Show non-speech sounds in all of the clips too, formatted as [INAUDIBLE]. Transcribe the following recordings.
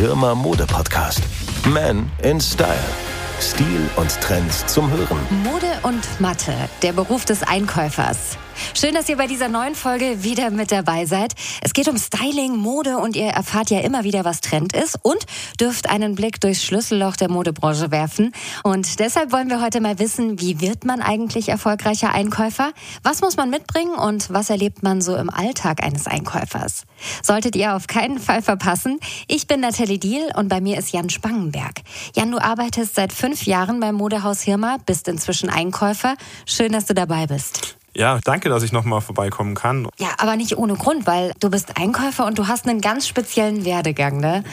Hirmer Mode Podcast. Man in Style. Stil und Trends zum Hören. Mode und Mathe, der Beruf des Einkäufers. Schön, dass ihr bei dieser neuen Folge wieder mit dabei seid. Es geht um Styling, Mode und ihr erfahrt ja immer wieder, was Trend ist und dürft einen Blick durchs Schlüsselloch der Modebranche werfen. Und deshalb wollen wir heute mal wissen, wie wird man eigentlich erfolgreicher Einkäufer? Was muss man mitbringen und was erlebt man so im Alltag eines Einkäufers? Solltet ihr auf keinen Fall verpassen. Ich bin Nathalie Diel und bei mir ist Jan Spangenberg. Jan, du arbeitest seit fünf Jahren beim Modehaus Hirma, bist inzwischen Einkäufer. Schön, dass du dabei bist. Ja, danke, dass ich nochmal vorbeikommen kann. Ja, aber nicht ohne Grund, weil du bist Einkäufer und du hast einen ganz speziellen Werdegang, ne?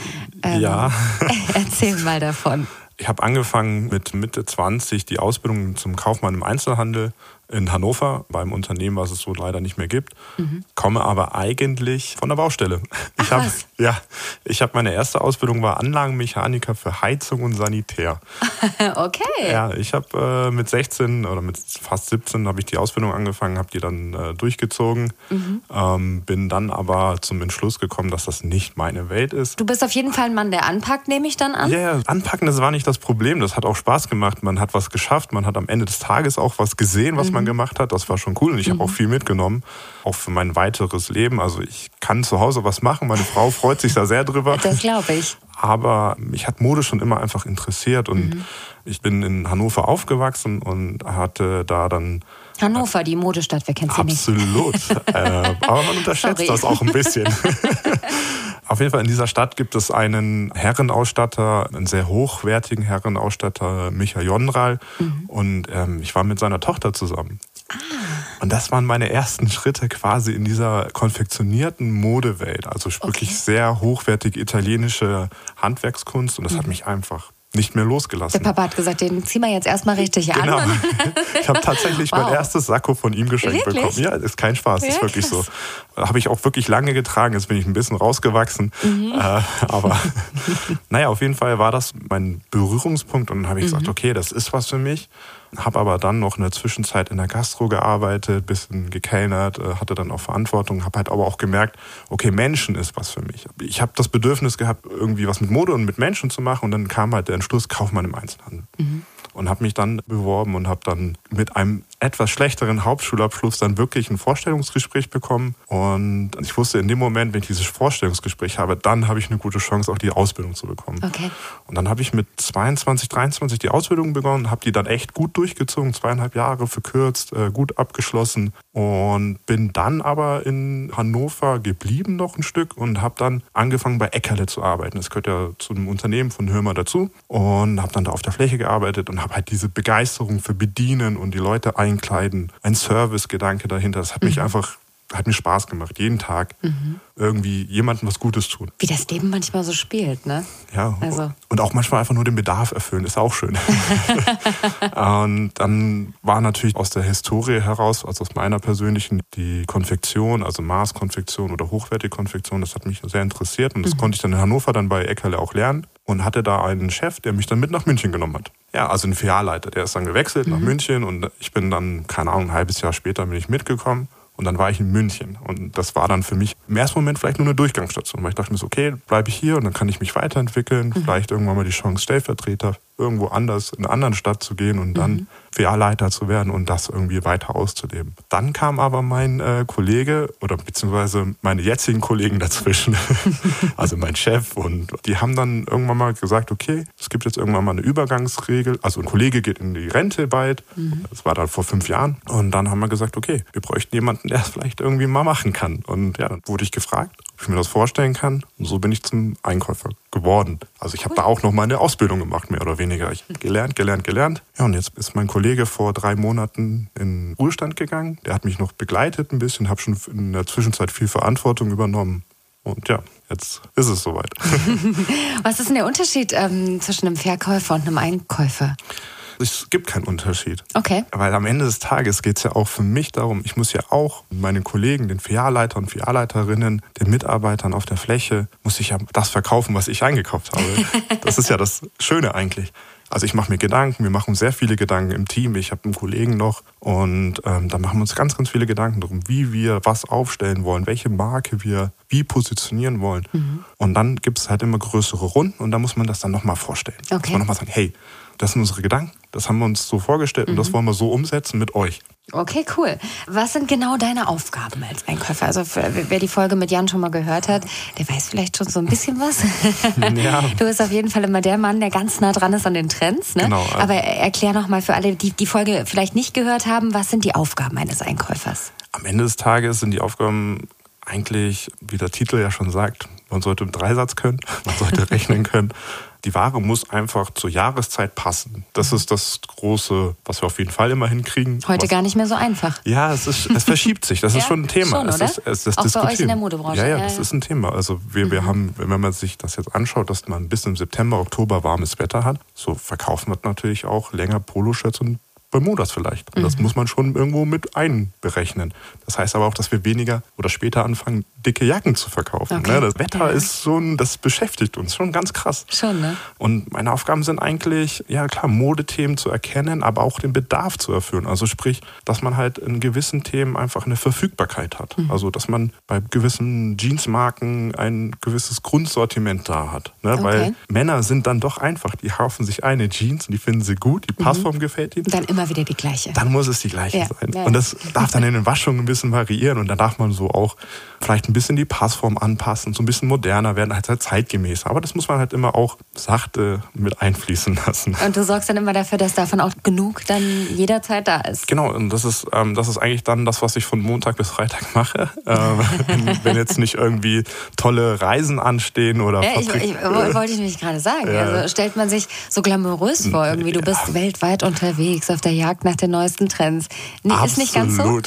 Ähm, ja. [LAUGHS] Erzähl mal davon. Ich habe angefangen mit Mitte 20 die Ausbildung zum Kaufmann im Einzelhandel in Hannover beim Unternehmen, was es so leider nicht mehr gibt. Mhm. Komme aber eigentlich von der Baustelle. Ach, ich habe ja, ich habe meine erste Ausbildung war Anlagenmechaniker für Heizung und Sanitär. [LAUGHS] okay. Ja, ich habe äh, mit 16 oder mit fast 17 habe ich die Ausbildung angefangen, habe die dann äh, durchgezogen, mhm. ähm, bin dann aber zum Entschluss gekommen, dass das nicht meine Welt ist. Du bist auf jeden Fall ein Mann, der anpackt, nehme ich dann an. Ja, yeah, anpacken, das war nicht das Problem. Das hat auch Spaß gemacht. Man hat was geschafft, man hat am Ende des Tages auch was gesehen, was mhm. man gemacht hat. Das war schon cool und ich mhm. habe auch viel mitgenommen, auch für mein weiteres Leben. Also ich kann zu Hause was machen. Meine Frau freut sich da sehr drüber. Das glaube ich. Aber mich hat Mode schon immer einfach interessiert und mhm. ich bin in Hannover aufgewachsen und hatte da dann Hannover, die Modestadt, wer kennt sie Absolut. nicht? Absolut. [LAUGHS] äh, aber man unterschätzt Sorry. das auch ein bisschen. [LAUGHS] Auf jeden Fall in dieser Stadt gibt es einen Herrenausstatter, einen sehr hochwertigen Herrenausstatter, Michael Jonral. Mhm. Und ähm, ich war mit seiner Tochter zusammen. Ah. Und das waren meine ersten Schritte quasi in dieser konfektionierten Modewelt. Also wirklich okay. sehr hochwertige italienische Handwerkskunst. Und das mhm. hat mich einfach nicht mehr losgelassen. Der Papa hat gesagt, den ziehen wir jetzt erstmal richtig genau. an. [LAUGHS] ich habe tatsächlich wow. mein erstes Sakko von ihm geschenkt wirklich? bekommen. Ja, ist kein Spaß, ja, ist wirklich krass. so. Habe ich auch wirklich lange getragen, jetzt bin ich ein bisschen rausgewachsen. Mhm. Äh, aber [LAUGHS] naja, auf jeden Fall war das mein Berührungspunkt und dann habe ich mhm. gesagt, okay, das ist was für mich. Habe aber dann noch in der Zwischenzeit in der Gastro gearbeitet, bisschen gekellnert, äh, hatte dann auch Verantwortung, habe halt aber auch gemerkt, okay, Menschen ist was für mich. Ich habe das Bedürfnis gehabt, irgendwie was mit Mode und mit Menschen zu machen und dann kam halt der Entschluss, Kaufmann im Einzelhandel. Mhm und habe mich dann beworben und habe dann mit einem etwas schlechteren Hauptschulabschluss dann wirklich ein Vorstellungsgespräch bekommen. Und ich wusste in dem Moment, wenn ich dieses Vorstellungsgespräch habe, dann habe ich eine gute Chance, auch die Ausbildung zu bekommen. Okay. Und dann habe ich mit 22, 23 die Ausbildung begonnen, habe die dann echt gut durchgezogen, zweieinhalb Jahre verkürzt, äh, gut abgeschlossen und bin dann aber in Hannover geblieben noch ein Stück und habe dann angefangen bei Eckerle zu arbeiten. Das gehört ja zu einem Unternehmen von Hörmer dazu und habe dann da auf der Fläche gearbeitet und habe halt diese Begeisterung für Bedienen und die Leute einkleiden, ein Servicegedanke dahinter. Das hat mich mhm. einfach hat mir Spaß gemacht, jeden Tag mhm. irgendwie jemandem was Gutes tun. Wie das Leben manchmal so spielt, ne? Ja. Also. Und auch manchmal einfach nur den Bedarf erfüllen, ist auch schön. [LAUGHS] und dann war natürlich aus der Historie heraus, also aus meiner persönlichen, die Konfektion, also Maßkonfektion oder hochwertige Konfektion, das hat mich sehr interessiert und das mhm. konnte ich dann in Hannover dann bei Eckerle auch lernen und hatte da einen Chef, der mich dann mit nach München genommen hat. Ja, also ein Filialleiter, der ist dann gewechselt mhm. nach München und ich bin dann, keine Ahnung, ein halbes Jahr später bin ich mitgekommen und dann war ich in München. Und das war dann für mich im ersten Moment vielleicht nur eine Durchgangsstation, weil ich dachte mir so, okay, bleibe ich hier und dann kann ich mich weiterentwickeln, mhm. vielleicht irgendwann mal die Chance, Stellvertreter irgendwo anders, in einer anderen Stadt zu gehen und dann mhm. VR-Leiter zu werden und das irgendwie weiter auszuleben. Dann kam aber mein äh, Kollege oder beziehungsweise meine jetzigen Kollegen dazwischen, [LAUGHS] also mein Chef und die haben dann irgendwann mal gesagt, okay, es gibt jetzt irgendwann mal eine Übergangsregel. Also ein Kollege geht in die Rente bald, mhm. das war dann vor fünf Jahren und dann haben wir gesagt, okay, wir bräuchten jemanden, der es vielleicht irgendwie mal machen kann. Und ja, dann wurde ich gefragt, ich mir das vorstellen kann. Und so bin ich zum Einkäufer geworden. Also ich habe da auch noch mal eine Ausbildung gemacht, mehr oder weniger. Ich habe gelernt, gelernt, gelernt. Ja, und jetzt ist mein Kollege vor drei Monaten in Ruhestand gegangen. Der hat mich noch begleitet ein bisschen, habe schon in der Zwischenzeit viel Verantwortung übernommen. Und ja, jetzt ist es soweit. [LAUGHS] [LAUGHS] Was ist denn der Unterschied ähm, zwischen einem Verkäufer und einem Einkäufer? Es gibt keinen Unterschied. Okay. Weil am Ende des Tages geht es ja auch für mich darum, ich muss ja auch meinen Kollegen, den Filialleitern und Filialleiterinnen, den Mitarbeitern auf der Fläche, muss ich ja das verkaufen, was ich eingekauft habe. [LAUGHS] das ist ja das Schöne eigentlich. Also ich mache mir Gedanken, wir machen sehr viele Gedanken im Team. Ich habe einen Kollegen noch und ähm, da machen wir uns ganz, ganz viele Gedanken darum, wie wir was aufstellen wollen, welche Marke wir wie positionieren wollen. Mhm. Und dann gibt es halt immer größere Runden und da muss man das dann nochmal vorstellen. Okay. Muss man nochmal sagen, hey, das sind unsere Gedanken, das haben wir uns so vorgestellt mhm. und das mhm. wollen wir so umsetzen mit euch. Okay, cool. Was sind genau deine Aufgaben als Einkäufer? Also wer die Folge mit Jan schon mal gehört hat, der weiß vielleicht schon so ein bisschen was. [LAUGHS] [LAUGHS] Ja. Du bist auf jeden Fall immer der Mann, der ganz nah dran ist an den Trends. Ne? Genau. Aber erklär noch mal für alle, die die Folge vielleicht nicht gehört haben, was sind die Aufgaben eines Einkäufers? Am Ende des Tages sind die Aufgaben eigentlich, wie der Titel ja schon sagt, man sollte im Dreisatz können, man sollte [LAUGHS] rechnen können. Die Ware muss einfach zur Jahreszeit passen. Das ist das Große, was wir auf jeden Fall immer hinkriegen. Heute was, gar nicht mehr so einfach. Ja, es, ist, es verschiebt sich. Das [LAUGHS] ja, ist schon ein Thema. Schon? Es ist, es ist Auch bei euch in der Modebranche. Ja, ja, ja das ja. ist ein Thema. Also wir, mhm. wir haben, wenn man sich das jetzt anschaut, dass man bis im September, Oktober warmes Wetter hat, so verkaufen wir natürlich auch länger Poloshirts und Bermudas vielleicht. Und das mhm. muss man schon irgendwo mit einberechnen. Das heißt aber auch, dass wir weniger oder später anfangen, dicke Jacken zu verkaufen. Okay. Ne? Das Wetter ja. ist so ein, das beschäftigt uns schon ganz krass. Schon, ne? Und meine Aufgaben sind eigentlich, ja klar, Modethemen zu erkennen, aber auch den Bedarf zu erfüllen. Also sprich, dass man halt in gewissen Themen einfach eine Verfügbarkeit hat. Mhm. Also dass man bei gewissen Jeansmarken ein gewisses Grundsortiment da hat. Ne? Okay. Weil Männer sind dann doch einfach, die kaufen sich eine Jeans und die finden sie gut, die mhm. Passform mhm. gefällt ihnen. Dann immer wieder die gleiche. Dann muss es die gleiche ja. sein. Ja. Und das darf dann in den Waschungen ein bisschen variieren und dann darf man so auch vielleicht ein bisschen die Passform anpassen, so ein bisschen moderner werden, halt, halt zeitgemäß. Aber das muss man halt immer auch sachte mit einfließen lassen. Und du sorgst dann immer dafür, dass davon auch genug dann jederzeit da ist. Genau, und das ist, ähm, das ist eigentlich dann das, was ich von Montag bis Freitag mache. [LAUGHS] Ähm, wenn jetzt nicht irgendwie tolle Reisen anstehen oder ja, ich, ich, wollte ich mich gerade sagen. Ja. Also stellt man sich so glamourös vor, irgendwie du bist weltweit unterwegs auf der Jagd nach den neuesten Trends. Nee, ist nicht ganz so. [LAUGHS]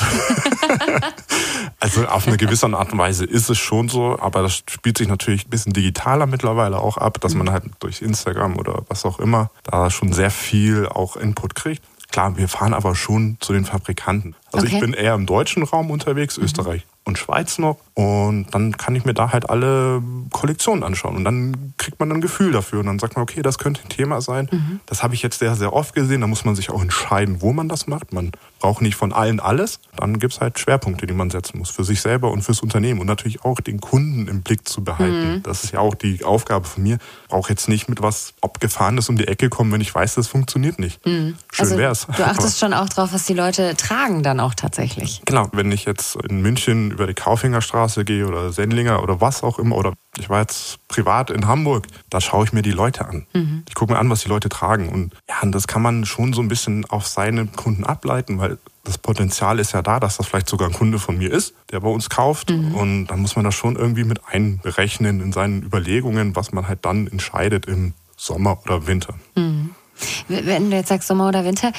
also auf eine gewisse Art und Weise ist es schon so, aber das spielt sich natürlich ein bisschen digitaler mittlerweile auch ab, dass man mhm. halt durch Instagram oder was auch immer da schon sehr viel auch Input kriegt. Klar, wir fahren aber schon zu den Fabrikanten. Also okay. ich bin eher im deutschen Raum unterwegs, mhm. Österreich und Schweiz noch. Und dann kann ich mir da halt alle Kollektionen anschauen. Und dann kriegt man ein Gefühl dafür. Und dann sagt man, okay, das könnte ein Thema sein. Mhm. Das habe ich jetzt sehr, sehr oft gesehen. Da muss man sich auch entscheiden, wo man das macht. Man braucht nicht von allen alles. Dann gibt es halt Schwerpunkte, die man setzen muss. Für sich selber und fürs Unternehmen. Und natürlich auch den Kunden im Blick zu behalten. Mhm. Das ist ja auch die Aufgabe von mir. Ich brauche jetzt nicht mit was Abgefahrenes um die Ecke kommen, wenn ich weiß, das funktioniert nicht. Mhm. Schön also, wär's. Du achtest [LAUGHS] schon auch drauf, was die Leute tragen dann auch tatsächlich. Genau. Wenn ich jetzt in München über die Kaufingerstraße gehe oder Sendlinger oder was auch immer oder ich war jetzt privat in Hamburg, da schaue ich mir die Leute an. Mhm. Ich gucke mir an, was die Leute tragen. Und ja, und das kann man schon so ein bisschen auf seine Kunden ableiten, weil das Potenzial ist ja da, dass das vielleicht sogar ein Kunde von mir ist, der bei uns kauft. Mhm. Und dann muss man das schon irgendwie mit einberechnen in seinen Überlegungen, was man halt dann entscheidet im Sommer oder Winter. Mhm. Wenn du jetzt sagst Sommer oder Winter,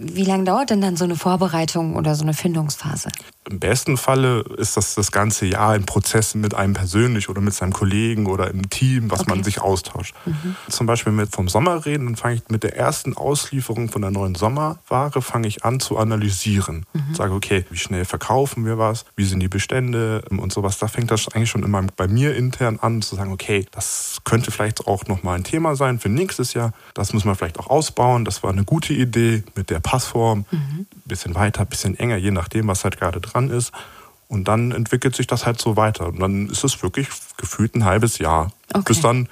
wie lange dauert denn dann so eine Vorbereitung oder so eine Findungsphase? Im besten Falle ist das das ganze Jahr ein Prozess mit einem persönlich oder mit seinem Kollegen oder im Team, was okay. man sich austauscht. Mhm. Zum Beispiel mit vom Sommer reden, dann fange ich mit der ersten Auslieferung von der neuen Sommerware fange ich an zu analysieren. Mhm. Sage, okay, wie schnell verkaufen wir was, wie sind die Bestände und sowas. Da fängt das eigentlich schon immer bei mir intern an zu sagen, okay, das könnte vielleicht auch nochmal ein Thema sein für nächstes Jahr. Das muss man vielleicht auch ausbauen. Das war eine gute Idee mit der Passform. Mhm. Bisschen weiter, bisschen enger, je nachdem, was halt gerade dran ist. Und dann entwickelt sich das halt so weiter. Und dann ist es wirklich gefühlt ein halbes Jahr. Okay. Bis dann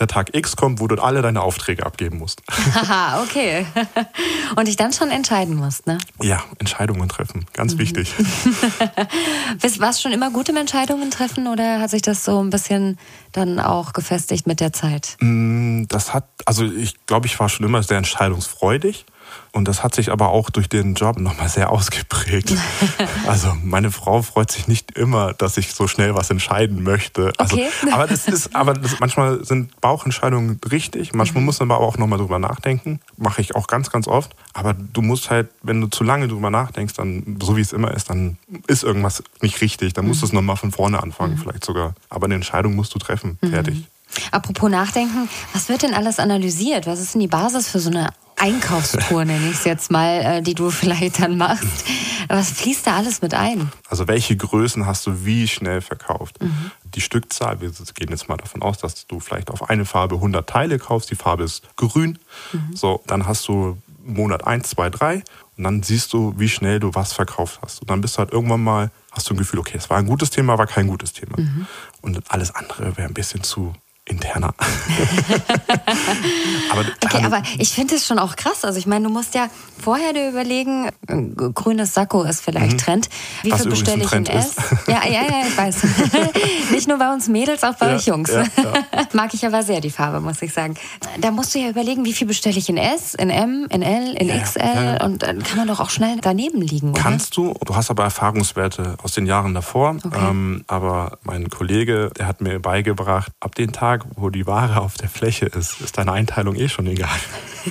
der Tag X kommt, wo du alle deine Aufträge abgeben musst. Haha, [LAUGHS] okay. [LAUGHS] Und dich dann schon entscheiden musst, ne? Ja, Entscheidungen treffen. Ganz mhm. wichtig. [LAUGHS] Warst du schon immer gut im Entscheidungen treffen oder hat sich das so ein bisschen dann auch gefestigt mit der Zeit? Mm, das hat, also ich glaube, ich war schon immer sehr entscheidungsfreudig. Und das hat sich aber auch durch den Job nochmal sehr ausgeprägt. [LAUGHS] also meine Frau freut sich nicht immer, dass ich so schnell was entscheiden möchte. Also, okay. [LAUGHS] aber das ist, aber das, manchmal sind Bauchentscheidungen richtig. Manchmal mhm. muss man aber auch nochmal drüber nachdenken. Mache ich auch ganz, ganz oft. Aber du musst halt, wenn du zu lange drüber nachdenkst, dann, so wie es immer ist, dann ist irgendwas nicht richtig. Dann musst mhm. du es nochmal von vorne anfangen, mhm. vielleicht sogar. Aber eine Entscheidung musst du treffen. Mhm. Fertig. Apropos Nachdenken, was wird denn alles analysiert? Was ist denn die Basis für so eine Einkaufstour, nenne ich es jetzt mal, äh, die du [LAUGHS] vielleicht dann machst. Was fließt da alles mit ein? Also welche Größen hast du wie schnell verkauft? Mhm. Die Stückzahl, wir gehen jetzt mal davon aus, dass du vielleicht auf eine Farbe 100 Teile kaufst, die Farbe ist grün. Mhm. So, dann hast du Monat 1, 2, 3 und dann siehst du, wie schnell du was verkauft hast. Und dann bist du halt irgendwann mal, hast du ein Gefühl, okay, es war ein gutes Thema, war kein gutes Thema. Mhm. Und alles andere wäre ein bisschen zu interner. [LAUGHS] aber, okay, aber ich finde es schon auch krass. Also ich meine, du musst ja vorher dir überlegen, äh, grünes Sakko ist vielleicht mhm. Trend. Wie viel bestelle ich in S? Ja, ja, ja, ich weiß. [LAUGHS] Nicht nur bei uns Mädels, auch bei ja, euch Jungs. Ja, ja. [LAUGHS] Mag ich aber sehr die Farbe, muss ich sagen. Da musst du ja überlegen, wie viel bestelle ich in S, in M, in L, in XL und dann kann man doch auch schnell daneben liegen. Oder? Kannst du, du hast aber Erfahrungswerte aus den Jahren davor. Okay. Ähm, aber mein Kollege, der hat mir beigebracht, ab dem Tag, Tag, wo die Ware auf der Fläche ist, ist deine Einteilung eh schon egal.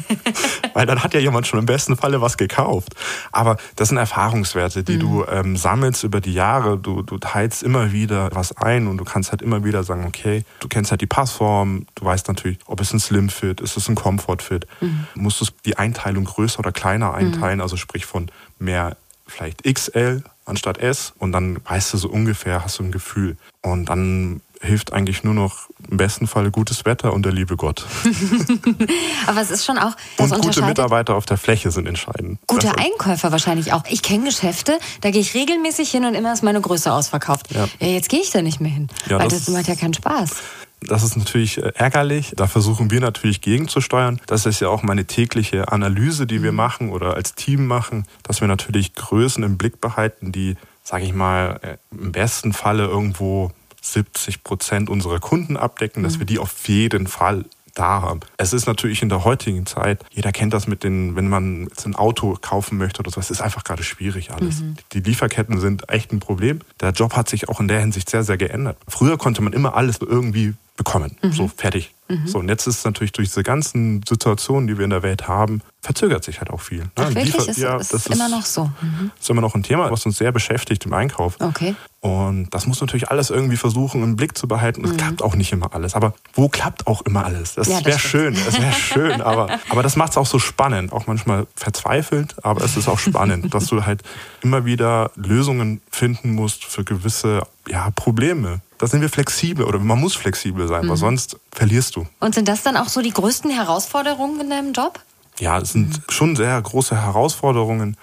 [LAUGHS] Weil dann hat ja jemand schon im besten Falle was gekauft. Aber das sind Erfahrungswerte, die mhm. du ähm, sammelst über die Jahre. Du, du teilst immer wieder was ein und du kannst halt immer wieder sagen, okay, du kennst halt die Passform, du weißt natürlich, ob es ein Slim Fit, ist es ein Comfort Fit. Mhm. Musst du die Einteilung größer oder kleiner einteilen, mhm. also sprich von mehr vielleicht XL anstatt S und dann weißt du so ungefähr, hast du ein Gefühl. Und dann hilft eigentlich nur noch im besten Fall gutes Wetter und der liebe Gott. [LAUGHS] Aber es ist schon auch das Und gute Mitarbeiter auf der Fläche sind entscheidend. Gute Einkäufer wahrscheinlich auch. Ich kenne Geschäfte, da gehe ich regelmäßig hin und immer ist meine Größe ausverkauft. Ja. ja jetzt gehe ich da nicht mehr hin, ja, weil das, das macht ja keinen Spaß. Das ist natürlich äh, ärgerlich. Da versuchen wir natürlich gegenzusteuern. Das ist ja auch meine tägliche Analyse, die wir mhm. machen oder als Team machen, dass wir natürlich Größen im Blick behalten, die, sage ich mal, äh, im besten Falle irgendwo 70 Prozent unserer Kunden abdecken, dass wir die auf jeden Fall da haben. Es ist natürlich in der heutigen Zeit, jeder kennt das mit den, wenn man jetzt ein Auto kaufen möchte oder so, es ist einfach gerade schwierig alles. Mhm. Die Lieferketten sind echt ein Problem. Der Job hat sich auch in der Hinsicht sehr, sehr geändert. Früher konnte man immer alles irgendwie bekommen. Mhm. So fertig. Mhm. So, und jetzt ist es natürlich durch diese ganzen Situationen, die wir in der Welt haben, verzögert sich halt auch viel. Ne? Ach, wirklich? Liefer ist, ja, das ist immer noch so. Mhm. ist immer noch ein Thema, was uns sehr beschäftigt im Einkauf. Okay. Und das muss natürlich alles irgendwie versuchen, im Blick zu behalten. Es mhm. klappt auch nicht immer alles. Aber wo klappt auch immer alles? Das ja, wäre schön. Das wäre [LAUGHS] schön. Aber, aber das macht es auch so spannend. Auch manchmal verzweifelt, aber es ist auch spannend, dass du halt immer wieder Lösungen finden musst für gewisse ja, Probleme da sind wir flexibel oder man muss flexibel sein, mhm. weil sonst verlierst du. Und sind das dann auch so die größten Herausforderungen in deinem Job? Ja, es sind mhm. schon sehr große Herausforderungen.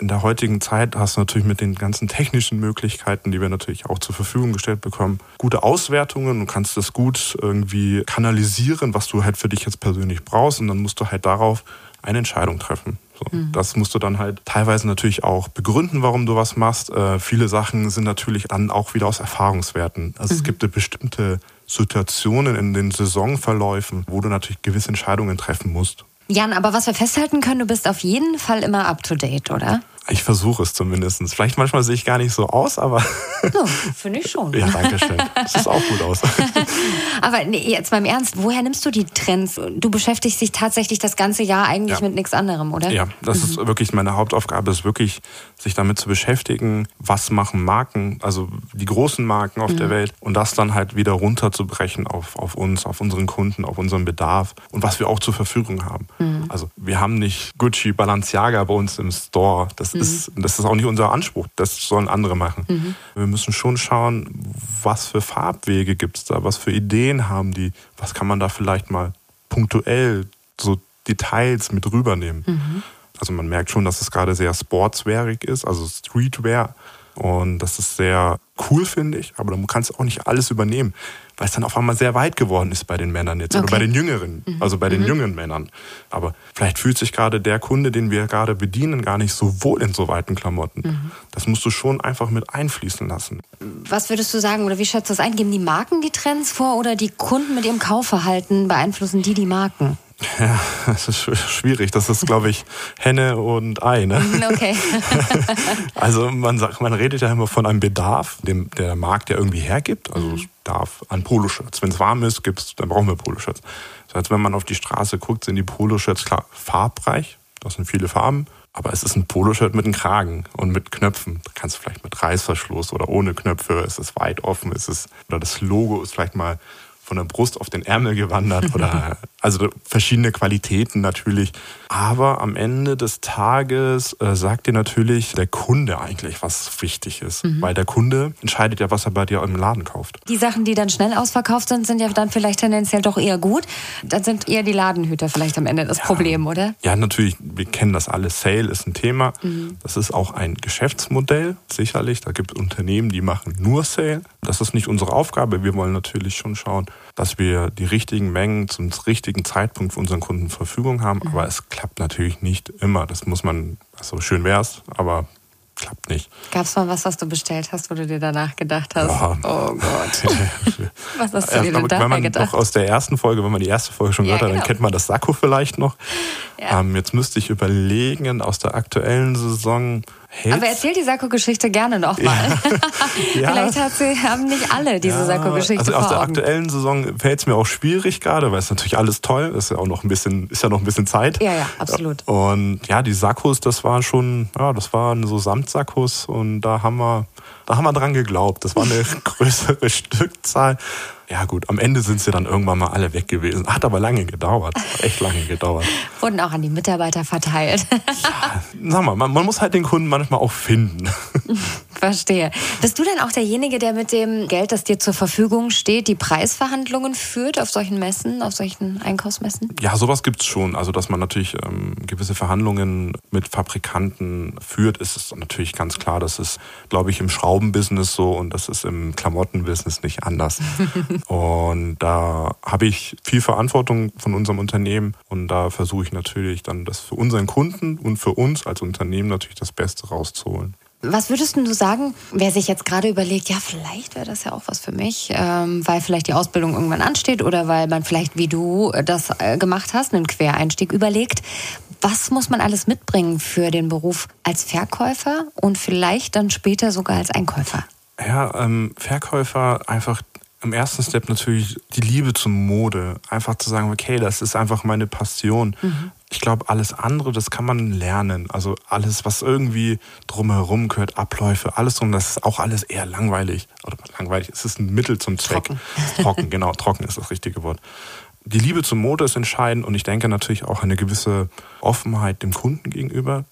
In der heutigen Zeit hast du natürlich mit den ganzen technischen Möglichkeiten, die wir natürlich auch zur Verfügung gestellt bekommen, gute Auswertungen und kannst das gut irgendwie kanalisieren, was du halt für dich jetzt persönlich brauchst. Und dann musst du halt darauf eine Entscheidung treffen. So, mhm. Das musst du dann halt teilweise natürlich auch begründen, warum du was machst. Äh, viele Sachen sind natürlich dann auch wieder aus Erfahrungswerten. Also mhm. es gibt bestimmte Situationen in den Saisonverläufen, wo du natürlich gewisse Entscheidungen treffen musst. Jan, aber was wir festhalten können, du bist auf jeden Fall immer up to date, oder? Ich versuche es zumindest. Vielleicht manchmal sehe ich gar nicht so aus, aber. So, finde ich schon. ja, danke schön. Das sieht auch gut aus. [LAUGHS] aber nee, jetzt beim Ernst, woher nimmst du die Trends? Du beschäftigst dich tatsächlich das ganze Jahr eigentlich ja. mit nichts anderem, oder? Ja, das mhm. ist wirklich meine Hauptaufgabe, ist wirklich, sich damit zu beschäftigen, was machen Marken, also die großen Marken auf mhm. der Welt und das dann halt wieder runterzubrechen auf, auf uns, auf unseren Kunden, auf unseren Bedarf und was wir auch zur Verfügung haben. Mhm. Also wir haben nicht Gucci, Balenciaga bei uns im Store. Das mhm. ist, das ist auch nicht unser Anspruch. Das sollen andere machen. Mhm. Wir müssen schon schauen, was für Farbwege gibt es da, was für Ideen haben die, was kann man da vielleicht mal punktuell so Details mit rübernehmen. Mhm. Also man merkt schon, dass es gerade sehr sportswearig ist, also Streetwear. Und das ist sehr cool, finde ich. Aber du kannst auch nicht alles übernehmen, weil es dann auf einmal sehr weit geworden ist bei den Männern jetzt. Okay. Oder bei den Jüngeren, mhm. also bei den mhm. jungen Männern. Aber vielleicht fühlt sich gerade der Kunde, den wir gerade bedienen, gar nicht so wohl in so weiten Klamotten. Mhm. Das musst du schon einfach mit einfließen lassen. Was würdest du sagen oder wie schätzt du das ein? Geben die Marken die Trends vor oder die Kunden mit ihrem Kaufverhalten beeinflussen die die Marken? Ja, [LAUGHS] das ist schwierig. Das ist, glaube ich, [LAUGHS] Henne und Ei. Ne? Okay. [LAUGHS] also man sagt, man redet ja immer von einem Bedarf, dem der Markt ja irgendwie hergibt. Also es darf an Poloshirts. Wenn es warm ist, gibt's, dann brauchen wir Poloshirts. Das heißt, wenn man auf die Straße guckt, sind die Poloshirts klar farbreich. Das sind viele Farben. Aber es ist ein Poloshirt mit einem Kragen und mit Knöpfen. Da kannst du vielleicht mit Reißverschluss oder ohne Knöpfe. Es ist weit offen. Es ist, oder das Logo ist vielleicht mal von der Brust auf den Ärmel gewandert oder [LAUGHS] also verschiedene Qualitäten natürlich. Aber am Ende des Tages äh, sagt dir natürlich der Kunde eigentlich, was wichtig ist. Mhm. Weil der Kunde entscheidet ja, was er bei dir im Laden kauft. Die Sachen, die dann schnell ausverkauft sind, sind ja dann vielleicht tendenziell doch eher gut. Dann sind eher die Ladenhüter vielleicht am Ende das ja. Problem, oder? Ja, natürlich. Wir kennen das alle. Sale ist ein Thema. Mhm. Das ist auch ein Geschäftsmodell, sicherlich. Da gibt es Unternehmen, die machen nur Sale. Das ist nicht unsere Aufgabe. Wir wollen natürlich schon schauen, dass wir die richtigen Mengen zum richtigen Zeitpunkt für unseren Kunden zur Verfügung haben. Mhm. Aber es klappt natürlich nicht immer. Das muss man, also schön wär's, aber klappt nicht. Gab es mal was, was du bestellt hast, wo du dir danach gedacht hast, ja. oh Gott. [LAUGHS] [LAUGHS] was hast du dir denn dabei wenn man gedacht? Noch aus der ersten Folge, wenn man die erste Folge schon ja, gehört hat, genau. dann kennt man das Sakko vielleicht noch. Ja. Ähm, jetzt müsste ich überlegen, aus der aktuellen Saison Hits? Aber erzähl die Sakko-Geschichte gerne nochmal. [LAUGHS] Ja. Vielleicht hat sie, haben nicht alle diese ja. Sakko-Geschichte Also aus der aktuellen Saison fällt es mir auch schwierig gerade, weil es natürlich alles toll ist. Ja auch noch ein bisschen, ist ja noch ein bisschen Zeit. Ja, ja, absolut. Und ja, die Sakkos, das war schon, ja, das waren so Samtsakkos und da haben wir, da haben wir dran geglaubt. Das war eine [LAUGHS] größere Stückzahl. Ja gut, am Ende sind sie dann irgendwann mal alle weg gewesen. Hat aber lange gedauert, echt lange gedauert. Wurden auch an die Mitarbeiter verteilt. ja, sag mal, man, man muss halt den Kunden manchmal auch finden. [LAUGHS] Verstehe. Bist du denn auch derjenige, der mit dem Geld, das dir zur Verfügung steht, die Preisverhandlungen führt auf solchen Messen, auf solchen Einkaufsmessen? Ja, sowas gibt es schon. Also, dass man natürlich ähm, gewisse Verhandlungen mit Fabrikanten führt, ist es natürlich ganz klar. Das ist, glaube ich, im Schraubenbusiness so und das ist im Klamottenbusiness nicht anders. [LAUGHS] Und da habe ich viel Verantwortung von unserem Unternehmen und da versuche ich natürlich dann das für unseren Kunden und für uns als Unternehmen natürlich das Beste rauszuholen. Was würdest du sagen, wer sich jetzt gerade überlegt, ja, vielleicht wäre das ja auch was für mich, ähm, weil vielleicht die Ausbildung irgendwann ansteht oder weil man vielleicht, wie du das äh, gemacht hast, einen Quereinstieg überlegt. Was muss man alles mitbringen für den Beruf als Verkäufer und vielleicht dann später sogar als Einkäufer? Ja, ähm, Verkäufer einfach im ersten Step natürlich die Liebe zum Mode. Einfach zu sagen, okay, das ist einfach meine Passion. Mhm. Ich glaube, alles andere, das kann man lernen. Also alles, was irgendwie drumherum gehört, Abläufe, alles drum, das ist auch alles eher langweilig. Oder langweilig, es ist ein Mittel zum Zweck. Trocken. [LAUGHS] trocken, genau, trocken ist das richtige Wort. Die Liebe zum Mode ist entscheidend und ich denke natürlich auch eine gewisse Offenheit dem Kunden gegenüber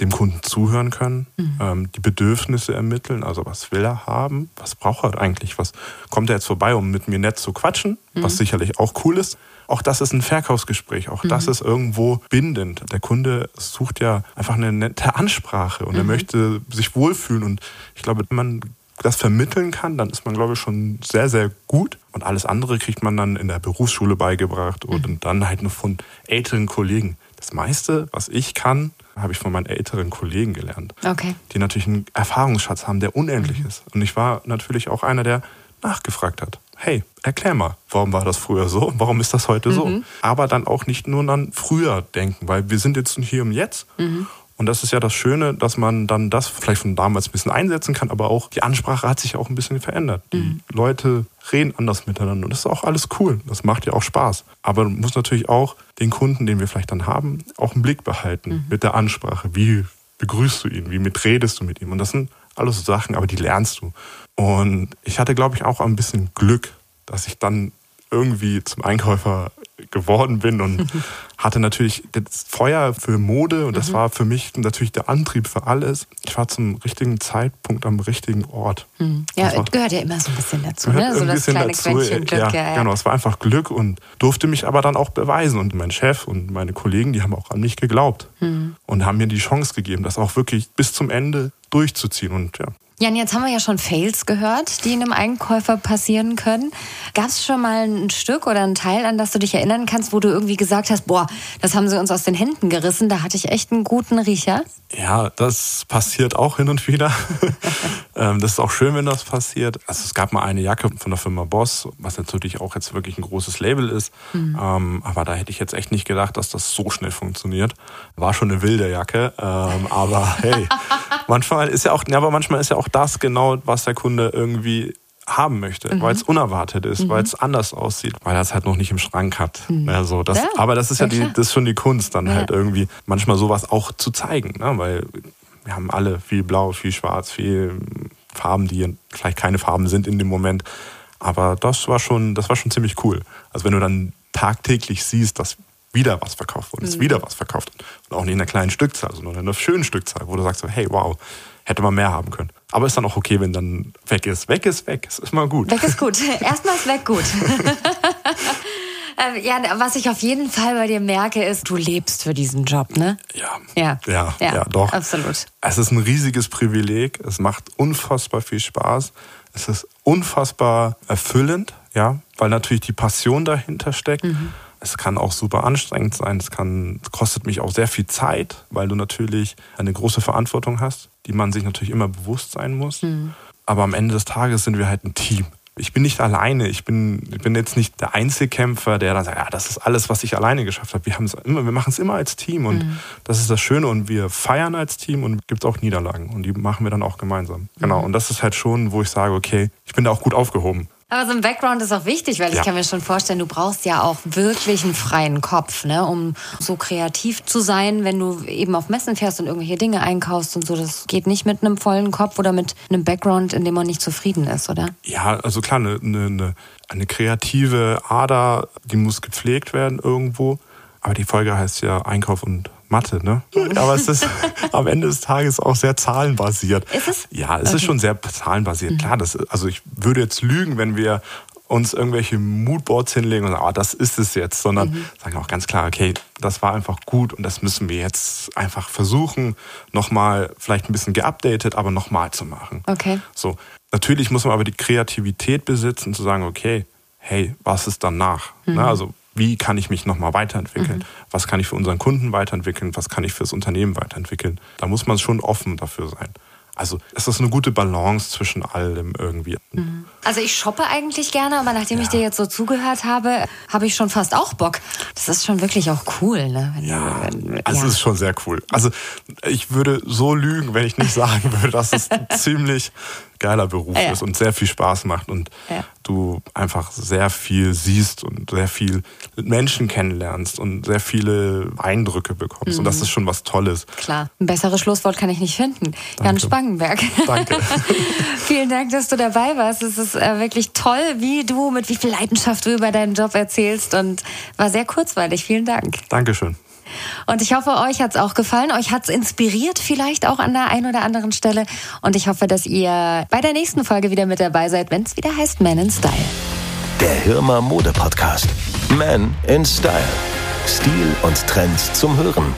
dem Kunden zuhören können, mhm. ähm, die Bedürfnisse ermitteln, also was will er haben, was braucht er eigentlich, was kommt er jetzt vorbei, um mit mir nett zu quatschen, mhm. was sicherlich auch cool ist. Auch das ist ein Verkaufsgespräch, auch mhm. das ist irgendwo bindend. Der Kunde sucht ja einfach eine nette Ansprache und er mhm. möchte sich wohlfühlen und ich glaube, wenn man das vermitteln kann, dann ist man, glaube ich, schon sehr, sehr gut. Und alles andere kriegt man dann in der Berufsschule beigebracht und mhm. dann halt nur von älteren Kollegen. Das meiste, was ich kann, habe ich von meinen älteren Kollegen gelernt. Okay. Die natürlich einen Erfahrungsschatz haben, der unendlich mhm. ist. Und ich war natürlich auch einer, der nachgefragt hat. Hey, erklär mal, warum war das früher so? Warum ist das heute mhm. so? Aber dann auch nicht nur an früher denken, weil wir sind jetzt hier und jetzt. Mhm. Und das ist ja das Schöne, dass man dann das vielleicht von damals ein bisschen einsetzen kann, aber auch die Ansprache hat sich auch ein bisschen verändert. Die mhm. Leute reden anders miteinander und das ist auch alles cool. Das macht ja auch Spaß. Aber man muss natürlich auch den Kunden, den wir vielleicht dann haben, auch im Blick behalten mhm. mit der Ansprache. Wie begrüßt du ihn? Wie mitredest du mit ihm? Und das sind alles so Sachen, aber die lernst du. Und ich hatte, glaube ich, auch ein bisschen Glück, dass ich dann irgendwie zum Einkäufer geworden bin und [LAUGHS] hatte natürlich das Feuer für Mode und das mhm. war für mich natürlich der Antrieb für alles. Ich war zum richtigen Zeitpunkt am richtigen Ort. Mhm. Ja, das war, gehört ja immer so ein bisschen dazu, ne? So das kleine dazu. Quäntchen Glück. Ja, ja, genau, es war einfach Glück und durfte mich aber dann auch beweisen. Und mein Chef und meine Kollegen, die haben auch an mich geglaubt mhm. und haben mir die Chance gegeben, das auch wirklich bis zum Ende durchzuziehen. Und ja, Jan, jetzt haben wir ja schon Fails gehört, die einem Einkäufer passieren können. Gab es schon mal ein Stück oder ein Teil, an das du dich erinnern kannst, wo du irgendwie gesagt hast, boah, das haben sie uns aus den Händen gerissen, da hatte ich echt einen guten Riecher? Ja, das passiert auch hin und wieder. [LAUGHS] Ähm, das ist auch schön, wenn das passiert. Also es gab mal eine Jacke von der Firma Boss, was natürlich auch jetzt wirklich ein großes Label ist. Mhm. Ähm, aber da hätte ich jetzt echt nicht gedacht, dass das so schnell funktioniert. War schon eine wilde Jacke, ähm, aber hey, [LAUGHS] manchmal ist ja auch, ja, aber manchmal ist ja auch das genau, was der Kunde irgendwie haben möchte, mhm. weil es unerwartet ist, mhm. weil es anders aussieht, weil er es halt noch nicht im Schrank hat. Mhm. Also das, ja, aber das ist ja, die, das ist schon die Kunst, dann ja. halt irgendwie manchmal sowas auch zu zeigen, ne? weil wir haben alle viel Blau, viel Schwarz, viel Farben, die vielleicht keine Farben sind in dem Moment. Aber das war schon, das war schon ziemlich cool. Also wenn du dann tagtäglich siehst, dass wieder was verkauft wurde, ist mhm. wieder was verkauft. Und auch nicht in einer kleinen Stückzahl, sondern in einer schönen Stückzahl, wo du sagst so, hey, wow, hätte man mehr haben können. Aber ist dann auch okay, wenn dann weg ist. Weg ist weg. Es ist immer gut. Weg ist gut. [LAUGHS] Erstmal ist weg gut. [LAUGHS] Ähm, ja, was ich auf jeden Fall bei dir merke, ist, du lebst für diesen Job, ne? Ja. Ja. Ja, ja, ja doch. Absolut. Es ist ein riesiges Privileg. Es macht unfassbar viel Spaß. Es ist unfassbar erfüllend, ja, weil natürlich die Passion dahinter steckt. Mhm. Es kann auch super anstrengend sein. Es kann, kostet mich auch sehr viel Zeit, weil du natürlich eine große Verantwortung hast, die man sich natürlich immer bewusst sein muss. Mhm. Aber am Ende des Tages sind wir halt ein Team ich bin nicht alleine. Ich bin, ich bin jetzt nicht der Einzelkämpfer, der dann sagt, ja, das ist alles, was ich alleine geschafft habe. Wir haben es immer, wir machen es immer als Team und mhm. das ist das Schöne und wir feiern als Team und gibt auch Niederlagen und die machen wir dann auch gemeinsam. Genau. Mhm. Und das ist halt schon, wo ich sage, okay, ich bin da auch gut aufgehoben. Aber so ein Background ist auch wichtig, weil ich kann mir schon vorstellen, du brauchst ja auch wirklich einen freien Kopf, ne, um so kreativ zu sein, wenn du eben auf Messen fährst und irgendwelche Dinge einkaufst und so. Das geht nicht mit einem vollen Kopf oder mit einem Background, in dem man nicht zufrieden ist, oder? Ja, also klar, eine, eine, eine kreative Ader, die muss gepflegt werden irgendwo. Aber die Folge heißt ja Einkauf und Mathe, ne? Aber es ist [LAUGHS] am Ende des Tages auch sehr zahlenbasiert. Ist es? Ja, es okay. ist schon sehr zahlenbasiert. Mhm. Klar, das, also ich würde jetzt lügen, wenn wir uns irgendwelche Moodboards hinlegen und sagen, ah, das ist es jetzt, sondern mhm. sagen auch ganz klar, okay, das war einfach gut und das müssen wir jetzt einfach versuchen, nochmal vielleicht ein bisschen geupdatet, aber nochmal zu machen. Okay. So. Natürlich muss man aber die Kreativität besitzen, zu sagen, okay, hey, was ist danach? Mhm. Na, also wie kann ich mich nochmal weiterentwickeln? Mhm. Was kann ich für unseren Kunden weiterentwickeln? Was kann ich fürs Unternehmen weiterentwickeln? Da muss man schon offen dafür sein. Also es ist eine gute Balance zwischen allem irgendwie. Mhm. Also ich shoppe eigentlich gerne, aber nachdem ja. ich dir jetzt so zugehört habe, habe ich schon fast auch Bock. Das ist schon wirklich auch cool. Ne? Wenn ja, wenn, also ja. es ist schon sehr cool. Also ich würde so lügen, wenn ich nicht sagen würde, dass es [LAUGHS] ziemlich geiler Beruf ja. ist und sehr viel Spaß macht und ja. du einfach sehr viel siehst und sehr viel Menschen kennenlernst und sehr viele Eindrücke bekommst. Mhm. Und das mhm. ist schon was Tolles. Klar. Ein besseres Schlusswort kann ich nicht finden. Danke. Jan Spangenberg. Danke. [LAUGHS] Vielen Dank, dass du dabei warst. Es ist äh, wirklich toll, wie du mit wie viel Leidenschaft du über deinen Job erzählst und war sehr kurzweilig. Vielen Dank. Dankeschön. Und ich hoffe, euch hat es auch gefallen. Euch hat es inspiriert, vielleicht auch an der einen oder anderen Stelle. Und ich hoffe, dass ihr bei der nächsten Folge wieder mit dabei seid, wenn es wieder heißt Man in Style. Der Hirmer Mode Podcast. Man in Style. Stil und Trends zum Hören.